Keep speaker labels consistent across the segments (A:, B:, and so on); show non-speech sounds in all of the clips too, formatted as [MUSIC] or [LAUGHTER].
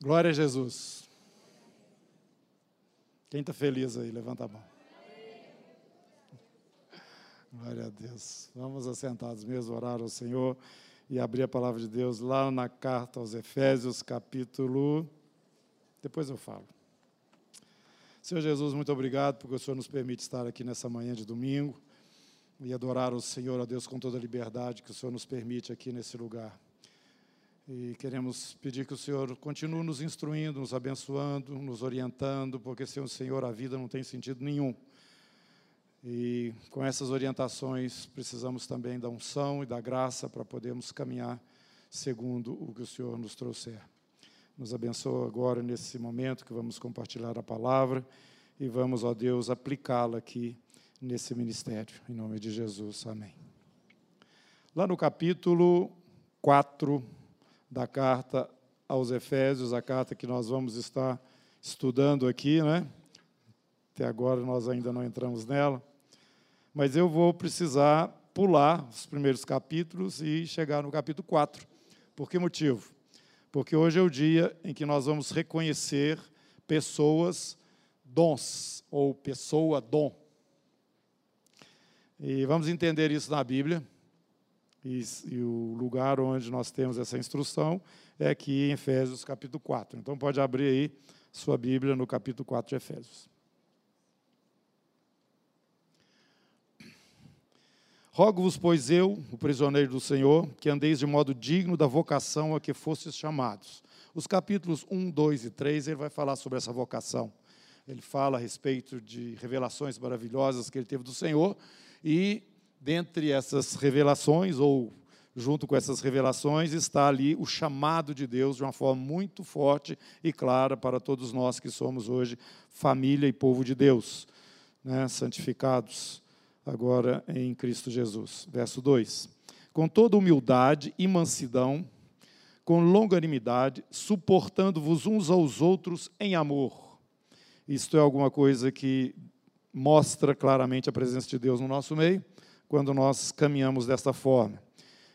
A: Glória a Jesus. Quem está feliz aí, levanta a mão. Glória a Deus. Vamos assentados mesmo, orar ao Senhor e abrir a palavra de Deus lá na carta aos Efésios, capítulo. Depois eu falo. Senhor Jesus, muito obrigado porque o Senhor nos permite estar aqui nessa manhã de domingo e adorar o Senhor, a Deus, com toda a liberdade que o Senhor nos permite aqui nesse lugar. E queremos pedir que o Senhor continue nos instruindo, nos abençoando, nos orientando, porque sem o Senhor a vida não tem sentido nenhum. E com essas orientações precisamos também da unção e da graça para podermos caminhar segundo o que o Senhor nos trouxer. Nos abençoa agora nesse momento que vamos compartilhar a palavra e vamos, ó Deus, aplicá-la aqui nesse ministério. Em nome de Jesus. Amém. Lá no capítulo 4 da carta aos Efésios, a carta que nós vamos estar estudando aqui, né? Até agora nós ainda não entramos nela, mas eu vou precisar pular os primeiros capítulos e chegar no capítulo 4. Por que motivo? Porque hoje é o dia em que nós vamos reconhecer pessoas dons, ou pessoa dom. E vamos entender isso na Bíblia. E, e, o lugar onde nós temos essa instrução é aqui em Efésios capítulo 4. Então pode abrir aí sua Bíblia no capítulo 4 de Efésios. Rogo-vos, pois eu, o prisioneiro do Senhor, que andeis de modo digno da vocação a que fostes chamados. Os capítulos 1, 2 e 3, ele vai falar sobre essa vocação. Ele fala a respeito de revelações maravilhosas que ele teve do Senhor e dentre essas revelações, ou junto com essas revelações, está ali o chamado de Deus de uma forma muito forte e clara para todos nós que somos hoje família e povo de Deus, né, santificados agora em Cristo Jesus. Verso 2: Com toda humildade e mansidão, com longanimidade, suportando-vos uns aos outros em amor. Isto é alguma coisa que mostra claramente a presença de Deus no nosso meio quando nós caminhamos desta forma.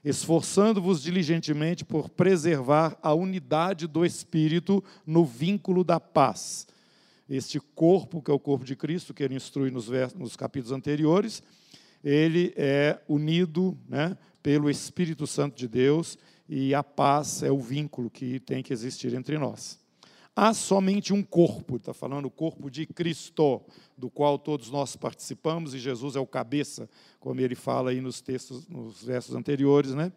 A: Esforçando-vos diligentemente por preservar a unidade do Espírito no vínculo da paz. Este corpo, que é o corpo de Cristo, que ele instrui nos, nos capítulos anteriores, ele é unido né, pelo Espírito Santo de Deus e a paz é o vínculo que tem que existir entre nós. Há somente um corpo, está falando o corpo de Cristo, do qual todos nós participamos, e Jesus é o cabeça, como ele fala aí nos textos, nos versos anteriores, né?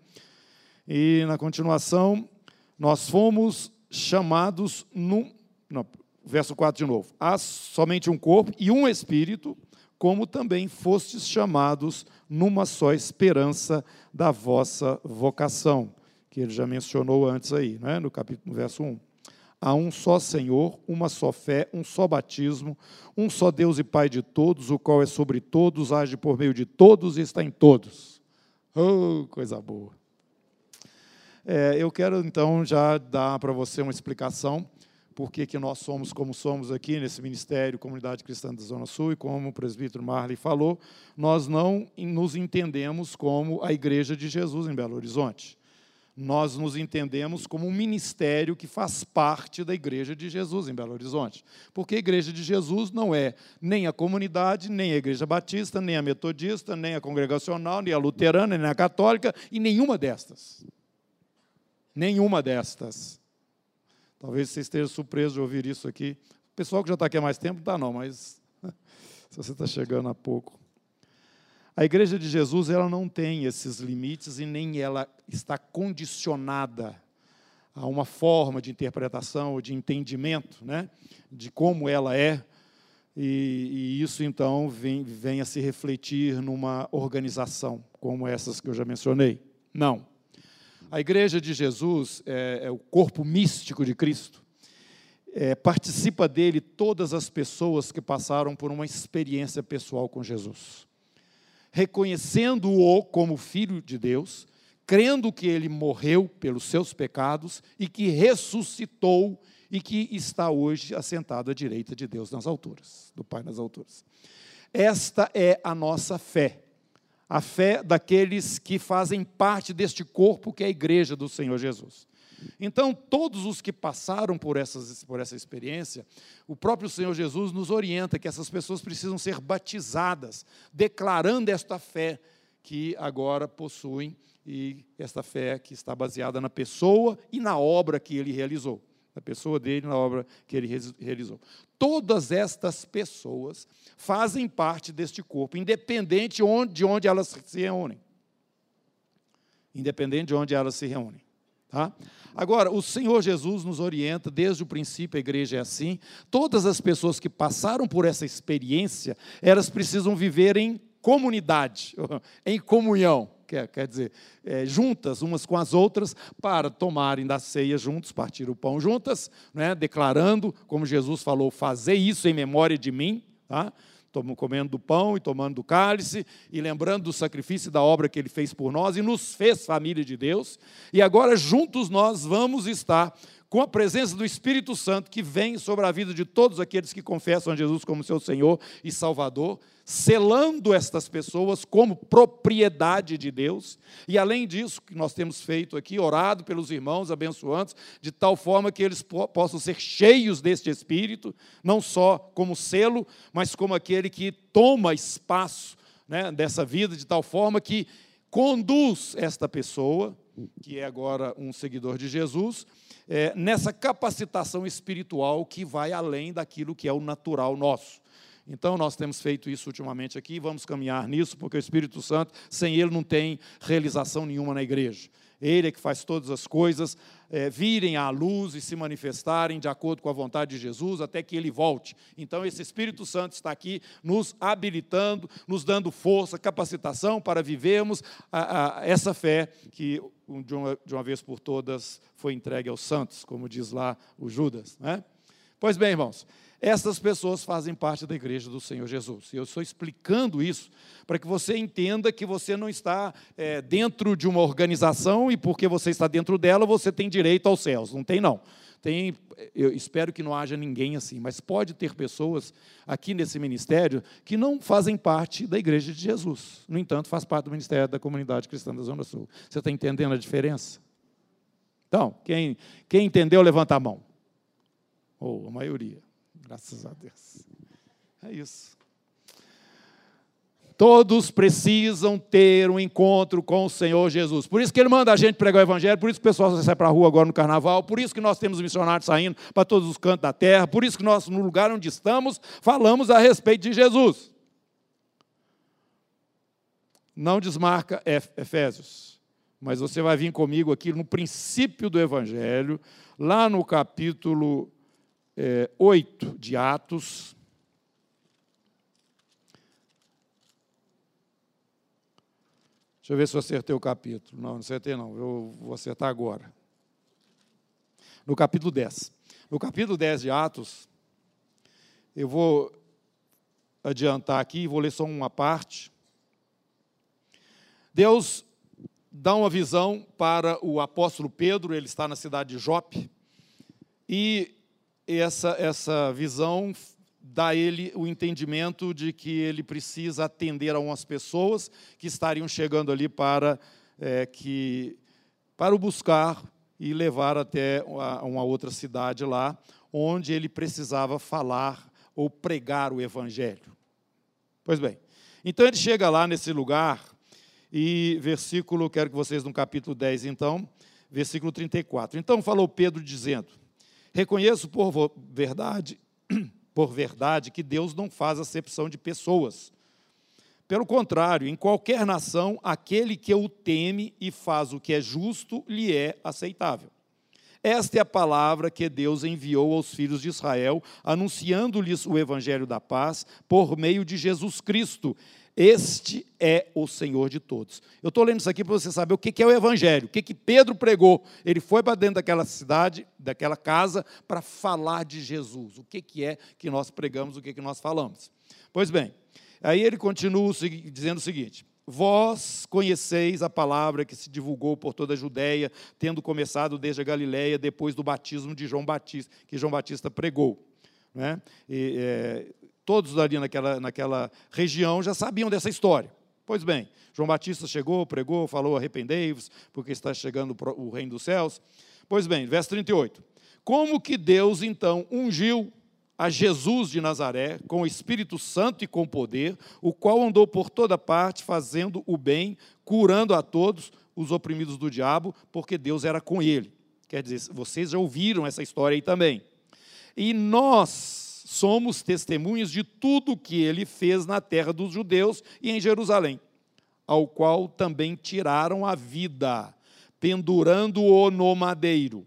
A: E na continuação, nós fomos chamados no. Não, verso 4 de novo. Há somente um corpo e um espírito, como também fostes chamados numa só esperança da vossa vocação, que ele já mencionou antes aí, né? no capítulo no verso 1. Há um só Senhor, uma só fé, um só batismo, um só Deus e Pai de todos, o qual é sobre todos, age por meio de todos e está em todos. Oh, coisa boa. É, eu quero então já dar para você uma explicação por que, que nós somos como somos aqui nesse ministério, Comunidade Cristã da Zona Sul, e como o presbítero Marley falou, nós não nos entendemos como a Igreja de Jesus em Belo Horizonte nós nos entendemos como um ministério que faz parte da Igreja de Jesus em Belo Horizonte. Porque a Igreja de Jesus não é nem a comunidade, nem a Igreja Batista, nem a Metodista, nem a Congregacional, nem a Luterana, nem a Católica, e nenhuma destas. Nenhuma destas. Talvez você esteja surpreso de ouvir isso aqui. O pessoal que já está aqui há mais tempo, está não, mas [LAUGHS] se você está chegando há pouco. A igreja de Jesus ela não tem esses limites e nem ela está condicionada a uma forma de interpretação ou de entendimento né, de como ela é. E, e isso então vem, vem a se refletir numa organização como essas que eu já mencionei. Não. A igreja de Jesus é, é o corpo místico de Cristo. É, participa dele todas as pessoas que passaram por uma experiência pessoal com Jesus reconhecendo-o como filho de Deus, crendo que ele morreu pelos seus pecados e que ressuscitou e que está hoje assentado à direita de Deus nas alturas, do Pai nas alturas. Esta é a nossa fé, a fé daqueles que fazem parte deste corpo que é a igreja do Senhor Jesus. Então, todos os que passaram por, essas, por essa experiência, o próprio Senhor Jesus nos orienta que essas pessoas precisam ser batizadas, declarando esta fé que agora possuem e esta fé que está baseada na pessoa e na obra que ele realizou. Na pessoa dele, na obra que ele realizou. Todas estas pessoas fazem parte deste corpo, independente de onde elas se reúnem. Independente de onde elas se reúnem. Tá? Agora, o Senhor Jesus nos orienta, desde o princípio a igreja é assim, todas as pessoas que passaram por essa experiência, elas precisam viver em comunidade, [LAUGHS] em comunhão quer, quer dizer, é, juntas umas com as outras, para tomarem da ceia juntos, partir o pão juntas, né, declarando, como Jesus falou, fazer isso em memória de mim, tá? Comendo do pão e tomando do cálice, e lembrando do sacrifício e da obra que ele fez por nós e nos fez família de Deus. E agora, juntos, nós vamos estar com a presença do Espírito Santo que vem sobre a vida de todos aqueles que confessam a Jesus como seu Senhor e Salvador, selando estas pessoas como propriedade de Deus. E além disso, que nós temos feito aqui, orado pelos irmãos abençoantes, de tal forma que eles possam ser cheios deste Espírito, não só como selo, mas como aquele que toma espaço né, dessa vida, de tal forma que conduz esta pessoa, que é agora um seguidor de Jesus, é, nessa capacitação espiritual que vai além daquilo que é o natural nosso. Então, nós temos feito isso ultimamente aqui, vamos caminhar nisso, porque o Espírito Santo, sem ele, não tem realização nenhuma na igreja. Ele é que faz todas as coisas é, virem à luz e se manifestarem de acordo com a vontade de Jesus até que ele volte. Então, esse Espírito Santo está aqui nos habilitando, nos dando força, capacitação para vivermos a, a, essa fé que, de uma, de uma vez por todas, foi entregue aos santos, como diz lá o Judas. Né? Pois bem, irmãos, essas pessoas fazem parte da igreja do Senhor Jesus. E eu estou explicando isso para que você entenda que você não está é, dentro de uma organização e porque você está dentro dela, você tem direito aos céus. Não tem, não. Tem, eu espero que não haja ninguém assim, mas pode ter pessoas aqui nesse ministério que não fazem parte da igreja de Jesus. No entanto, faz parte do ministério da comunidade cristã da Zona Sul. Você está entendendo a diferença? Então, quem, quem entendeu, levanta a mão. Ou oh, a maioria. Graças a Deus. É isso. Todos precisam ter um encontro com o Senhor Jesus. Por isso que ele manda a gente pregar o Evangelho, por isso que o pessoal sai para a rua agora no carnaval, por isso que nós temos missionários saindo para todos os cantos da terra, por isso que nós, no lugar onde estamos, falamos a respeito de Jesus. Não desmarca Efésios, mas você vai vir comigo aqui no princípio do Evangelho, lá no capítulo é, 8 de Atos. Deixa eu ver se eu acertei o capítulo. Não, não acertei não, eu vou acertar agora. No capítulo 10. No capítulo 10 de Atos, eu vou adiantar aqui, vou ler só uma parte. Deus dá uma visão para o apóstolo Pedro, ele está na cidade de Jope, e essa, essa visão dá ele o entendimento de que ele precisa atender a umas pessoas que estariam chegando ali para, é, que, para o buscar e levar até uma outra cidade lá, onde ele precisava falar ou pregar o evangelho. Pois bem, então ele chega lá nesse lugar, e versículo, quero que vocês no capítulo 10, então, versículo 34. Então falou Pedro dizendo: Reconheço por verdade, [CLEARS THROAT] por verdade que Deus não faz acepção de pessoas. Pelo contrário, em qualquer nação, aquele que o teme e faz o que é justo lhe é aceitável. Esta é a palavra que Deus enviou aos filhos de Israel, anunciando-lhes o evangelho da paz por meio de Jesus Cristo. Este é o Senhor de todos. Eu estou lendo isso aqui para você saber o que é o Evangelho, o que Pedro pregou. Ele foi para dentro daquela cidade, daquela casa, para falar de Jesus. O que é que nós pregamos, o que, que nós falamos. Pois bem, aí ele continua dizendo o seguinte: Vós conheceis a palavra que se divulgou por toda a Judéia, tendo começado desde a Galiléia, depois do batismo de João Batista, que João Batista pregou. Né? E, é, todos ali naquela, naquela região já sabiam dessa história. Pois bem, João Batista chegou, pregou, falou: arrependei-vos, porque está chegando o reino dos céus. Pois bem, verso 38. Como que Deus então ungiu a Jesus de Nazaré com o Espírito Santo e com poder, o qual andou por toda parte fazendo o bem, curando a todos os oprimidos do diabo, porque Deus era com ele. Quer dizer, vocês já ouviram essa história aí também. E nós somos testemunhas de tudo que ele fez na terra dos judeus e em Jerusalém, ao qual também tiraram a vida, pendurando-o no madeiro.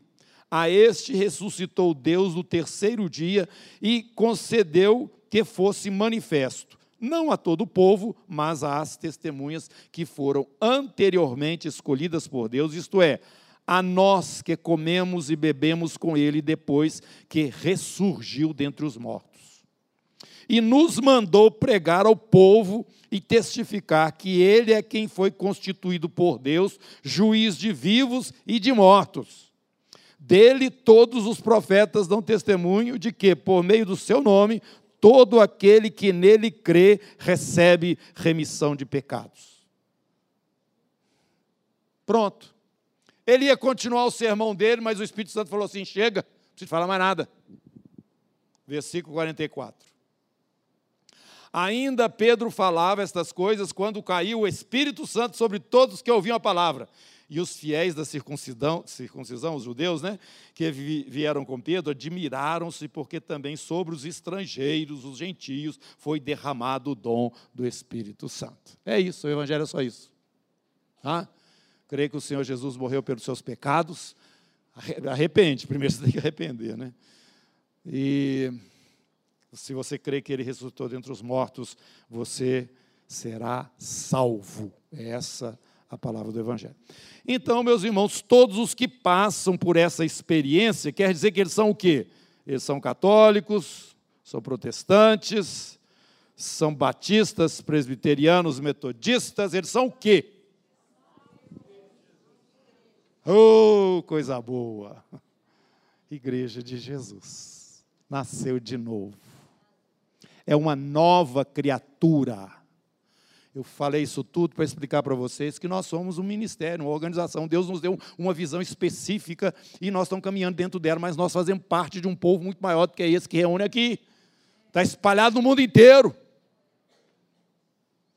A: A este ressuscitou Deus no terceiro dia e concedeu que fosse manifesto, não a todo o povo, mas às testemunhas que foram anteriormente escolhidas por Deus, isto é, a nós que comemos e bebemos com ele depois que ressurgiu dentre os mortos. E nos mandou pregar ao povo e testificar que ele é quem foi constituído por Deus, juiz de vivos e de mortos. Dele todos os profetas dão testemunho de que, por meio do seu nome, todo aquele que nele crê recebe remissão de pecados. Pronto. Ele ia continuar o sermão dele, mas o Espírito Santo falou assim: chega, não precisa falar mais nada. Versículo 44. Ainda Pedro falava estas coisas quando caiu o Espírito Santo sobre todos que ouviam a palavra. E os fiéis da circuncisão, circuncisão os judeus, né, que vieram com Pedro, admiraram-se porque também sobre os estrangeiros, os gentios, foi derramado o dom do Espírito Santo. É isso, o evangelho é só isso. Tá? Creio que o Senhor Jesus morreu pelos seus pecados. Arrepende, primeiro você tem que arrepender, né? E se você crê que ele ressuscitou dentre os mortos, você será salvo. É essa a palavra do Evangelho. Então, meus irmãos, todos os que passam por essa experiência, quer dizer que eles são o quê? Eles são católicos, são protestantes, são batistas, presbiterianos, metodistas, eles são o quê? Oh, coisa boa! Igreja de Jesus. Nasceu de novo. É uma nova criatura. Eu falei isso tudo para explicar para vocês que nós somos um ministério, uma organização. Deus nos deu uma visão específica e nós estamos caminhando dentro dela, mas nós fazemos parte de um povo muito maior do que esse que reúne aqui. Está espalhado no mundo inteiro.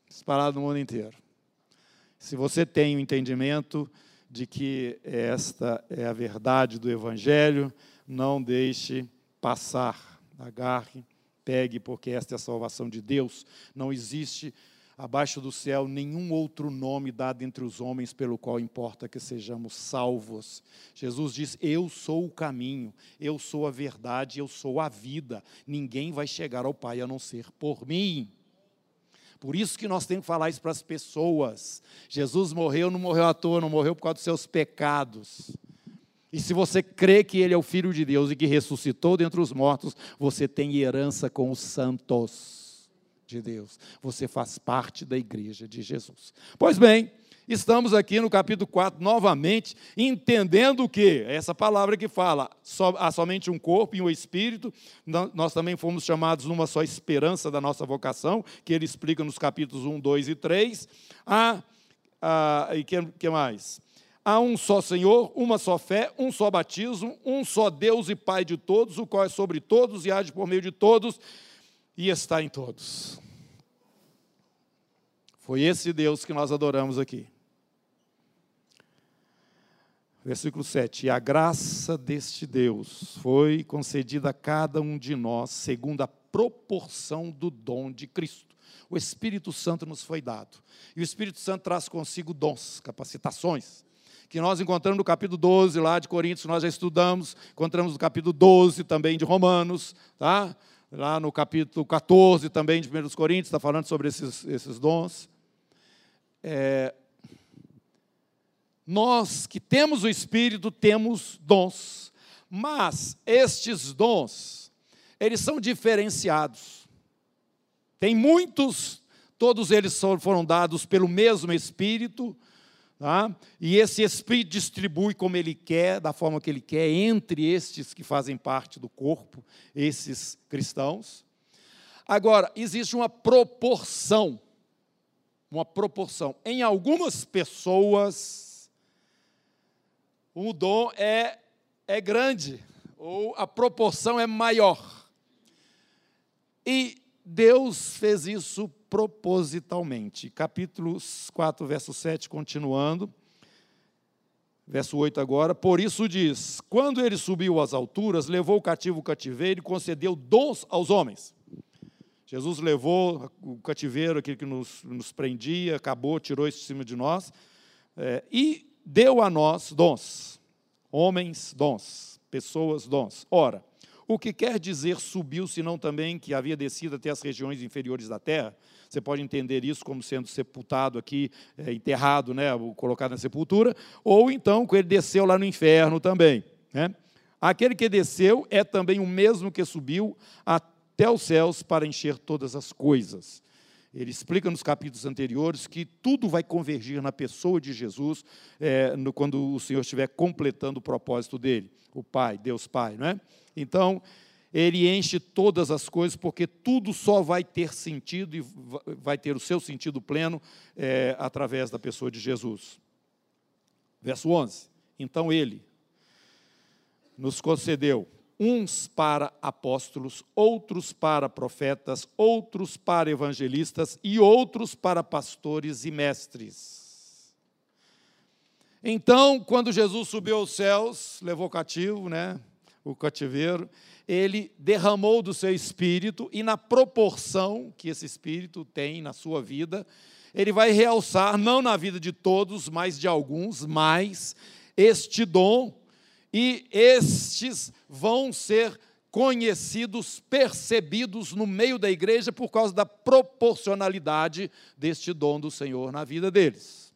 A: Espalhado no mundo inteiro. Se você tem o um entendimento de que esta é a verdade do Evangelho, não deixe passar, agarre, pegue, porque esta é a salvação de Deus. Não existe abaixo do céu nenhum outro nome dado entre os homens pelo qual importa que sejamos salvos. Jesus diz: Eu sou o caminho, eu sou a verdade, eu sou a vida. Ninguém vai chegar ao Pai a não ser por mim. Por isso que nós temos que falar isso para as pessoas. Jesus morreu, não morreu à toa, não morreu por causa dos seus pecados. E se você crê que Ele é o Filho de Deus e que ressuscitou dentre os mortos, você tem herança com os santos de Deus. Você faz parte da igreja de Jesus. Pois bem, Estamos aqui no capítulo 4 novamente, entendendo que essa palavra que fala há somente um corpo e um espírito, nós também fomos chamados numa só esperança da nossa vocação, que ele explica nos capítulos 1, 2 e 3. Há, há e que, que mais? Há um só Senhor, uma só fé, um só batismo, um só Deus e Pai de todos, o qual é sobre todos e age por meio de todos e está em todos. Foi esse Deus que nós adoramos aqui. Versículo 7: E a graça deste Deus foi concedida a cada um de nós, segundo a proporção do dom de Cristo. O Espírito Santo nos foi dado. E o Espírito Santo traz consigo dons, capacitações, que nós encontramos no capítulo 12 lá de Coríntios, nós já estudamos, encontramos no capítulo 12 também de Romanos, tá? lá no capítulo 14 também de 1 Coríntios, está falando sobre esses, esses dons. É, nós que temos o Espírito temos dons, mas estes dons, eles são diferenciados. Tem muitos, todos eles foram dados pelo mesmo Espírito, tá? e esse Espírito distribui como ele quer, da forma que ele quer, entre estes que fazem parte do corpo, esses cristãos. Agora, existe uma proporção, uma proporção. Em algumas pessoas, o dom é é grande, ou a proporção é maior. E Deus fez isso propositalmente. Capítulo 4, verso 7, continuando. Verso 8 agora, por isso diz: Quando ele subiu às alturas, levou o cativo cativeiro e concedeu dons aos homens. Jesus levou o cativeiro, aquele que nos, nos prendia, acabou, tirou isso de cima de nós, é, e deu a nós dons. Homens, dons. Pessoas, dons. Ora, o que quer dizer subiu, senão também que havia descido até as regiões inferiores da terra? Você pode entender isso como sendo sepultado aqui, é, enterrado, né, colocado na sepultura, ou então que ele desceu lá no inferno também. Né? Aquele que desceu é também o mesmo que subiu até os céus para encher todas as coisas. Ele explica nos capítulos anteriores que tudo vai convergir na pessoa de Jesus é, no, quando o Senhor estiver completando o propósito dele, o Pai, Deus Pai, não é? Então, ele enche todas as coisas, porque tudo só vai ter sentido e vai ter o seu sentido pleno é, através da pessoa de Jesus. Verso 11: Então ele nos concedeu uns para apóstolos, outros para profetas, outros para evangelistas e outros para pastores e mestres. Então, quando Jesus subiu aos céus, levou cativo, né, o cativeiro, ele derramou do seu espírito e na proporção que esse espírito tem na sua vida, ele vai realçar não na vida de todos, mas de alguns, mais este dom e estes vão ser conhecidos, percebidos no meio da igreja por causa da proporcionalidade deste dom do Senhor na vida deles.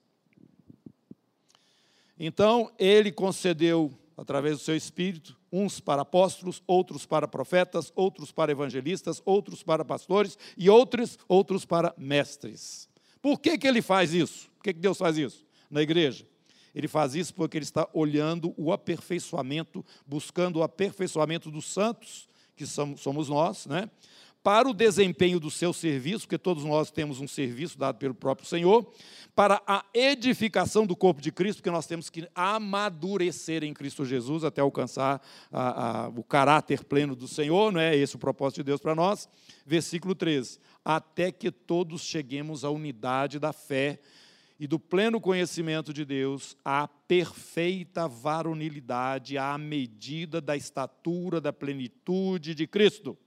A: Então, ele concedeu, através do seu espírito, uns para apóstolos, outros para profetas, outros para evangelistas, outros para pastores e outros, outros para mestres. Por que, que ele faz isso? Por que, que Deus faz isso na igreja? Ele faz isso porque ele está olhando o aperfeiçoamento, buscando o aperfeiçoamento dos santos, que somos nós, né? Para o desempenho do seu serviço, porque todos nós temos um serviço dado pelo próprio Senhor, para a edificação do corpo de Cristo, porque nós temos que amadurecer em Cristo Jesus até alcançar a, a, o caráter pleno do Senhor, não é esse o propósito de Deus para nós. Versículo 13: até que todos cheguemos à unidade da fé e do pleno conhecimento de Deus à perfeita varonilidade, à medida da estatura da plenitude de Cristo.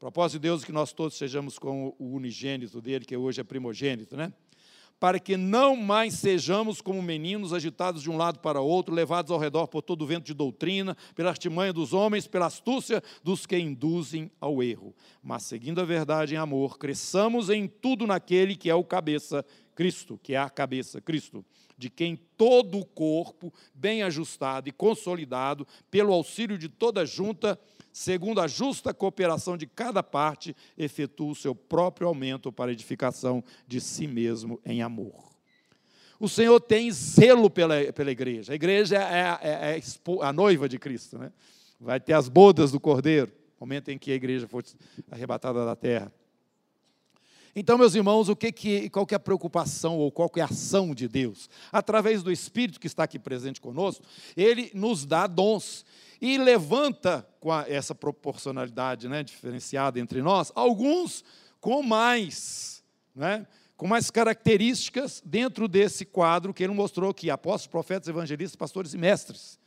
A: Propósito de Deus é que nós todos sejamos como o unigênito dele, que hoje é primogênito, né? Para que não mais sejamos como meninos agitados de um lado para outro, levados ao redor por todo o vento de doutrina, pela artimanha dos homens, pela astúcia dos que induzem ao erro. Mas, seguindo a verdade em amor, cresçamos em tudo naquele que é o cabeça, Cristo, que é a cabeça, Cristo, de quem todo o corpo, bem ajustado e consolidado, pelo auxílio de toda junta, segundo a justa cooperação de cada parte, efetua o seu próprio aumento para edificação de si mesmo em amor. O Senhor tem zelo pela, pela igreja. A igreja é, é, é, é a noiva de Cristo. Né? Vai ter as bodas do Cordeiro, momento em que a igreja for arrebatada da terra. Então, meus irmãos, o que que, qual que é a preocupação ou qual que é a ação de Deus? Através do Espírito que está aqui presente conosco, Ele nos dá dons e levanta com a, essa proporcionalidade né, diferenciada entre nós, alguns com mais, né, com mais características dentro desse quadro que ele mostrou aqui, apóstolos, profetas, evangelistas, pastores e mestres.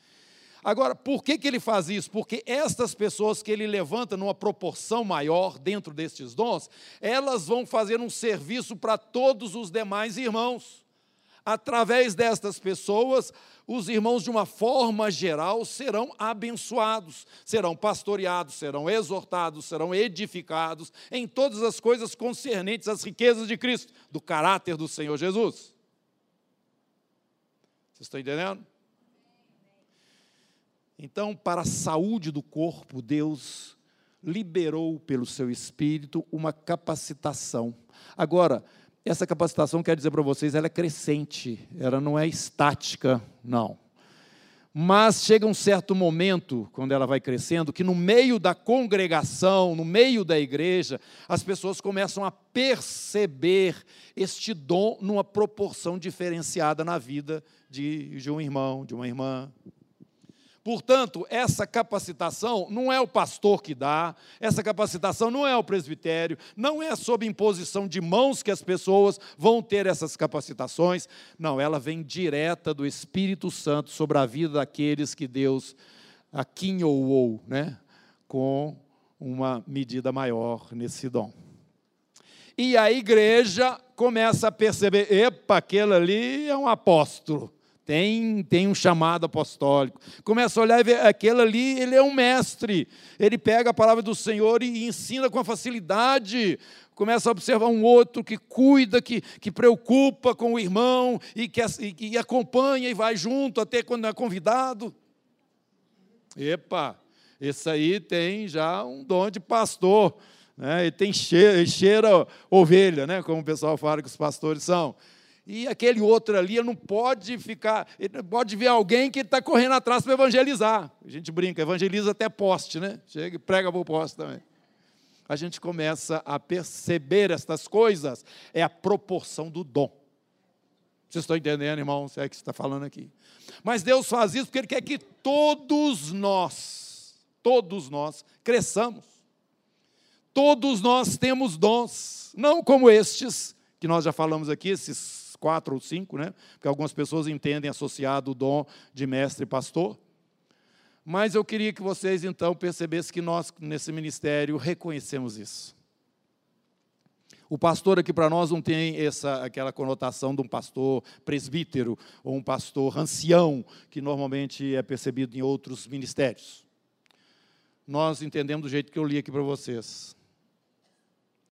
A: Agora, por que, que ele faz isso? Porque estas pessoas que ele levanta numa proporção maior dentro destes dons, elas vão fazer um serviço para todos os demais irmãos. Através destas pessoas, os irmãos, de uma forma geral, serão abençoados, serão pastoreados, serão exortados, serão edificados em todas as coisas concernentes às riquezas de Cristo, do caráter do Senhor Jesus. Vocês estão entendendo? Então, para a saúde do corpo, Deus liberou pelo seu espírito uma capacitação. Agora, essa capacitação, quer dizer para vocês, ela é crescente, ela não é estática, não. Mas chega um certo momento, quando ela vai crescendo, que no meio da congregação, no meio da igreja, as pessoas começam a perceber este dom numa proporção diferenciada na vida de, de um irmão, de uma irmã, Portanto, essa capacitação não é o pastor que dá, essa capacitação não é o presbitério, não é sob imposição de mãos que as pessoas vão ter essas capacitações. Não, ela vem direta do Espírito Santo sobre a vida daqueles que Deus aquinhoou, né, com uma medida maior nesse dom. E a igreja começa a perceber: epa, aquele ali é um apóstolo tem, tem um chamado apostólico. Começa a olhar e ver, aquele ali, ele é um mestre. Ele pega a palavra do Senhor e ensina com facilidade. Começa a observar um outro que cuida, que, que preocupa com o irmão e que, e, e acompanha e vai junto até quando é convidado. Epa, esse aí tem já um dom de pastor. Né? Ele tem cheira, ele cheira ovelha, né? como o pessoal fala que os pastores são. E aquele outro ali não pode ficar, ele pode ver alguém que está correndo atrás para evangelizar. A gente brinca, evangeliza até poste, né? Chega e prega para o poste também. A gente começa a perceber estas coisas, é a proporção do dom. Vocês estão entendendo, irmãos? É que está falando aqui. Mas Deus faz isso porque Ele quer que todos nós, todos nós, cresçamos. Todos nós temos dons, não como estes, que nós já falamos aqui, esses quatro ou cinco, né? Porque algumas pessoas entendem associado o dom de mestre e pastor. Mas eu queria que vocês então percebessem que nós, nesse ministério, reconhecemos isso. O pastor aqui para nós não tem essa, aquela conotação de um pastor presbítero ou um pastor ancião, que normalmente é percebido em outros ministérios. Nós entendemos do jeito que eu li aqui para vocês.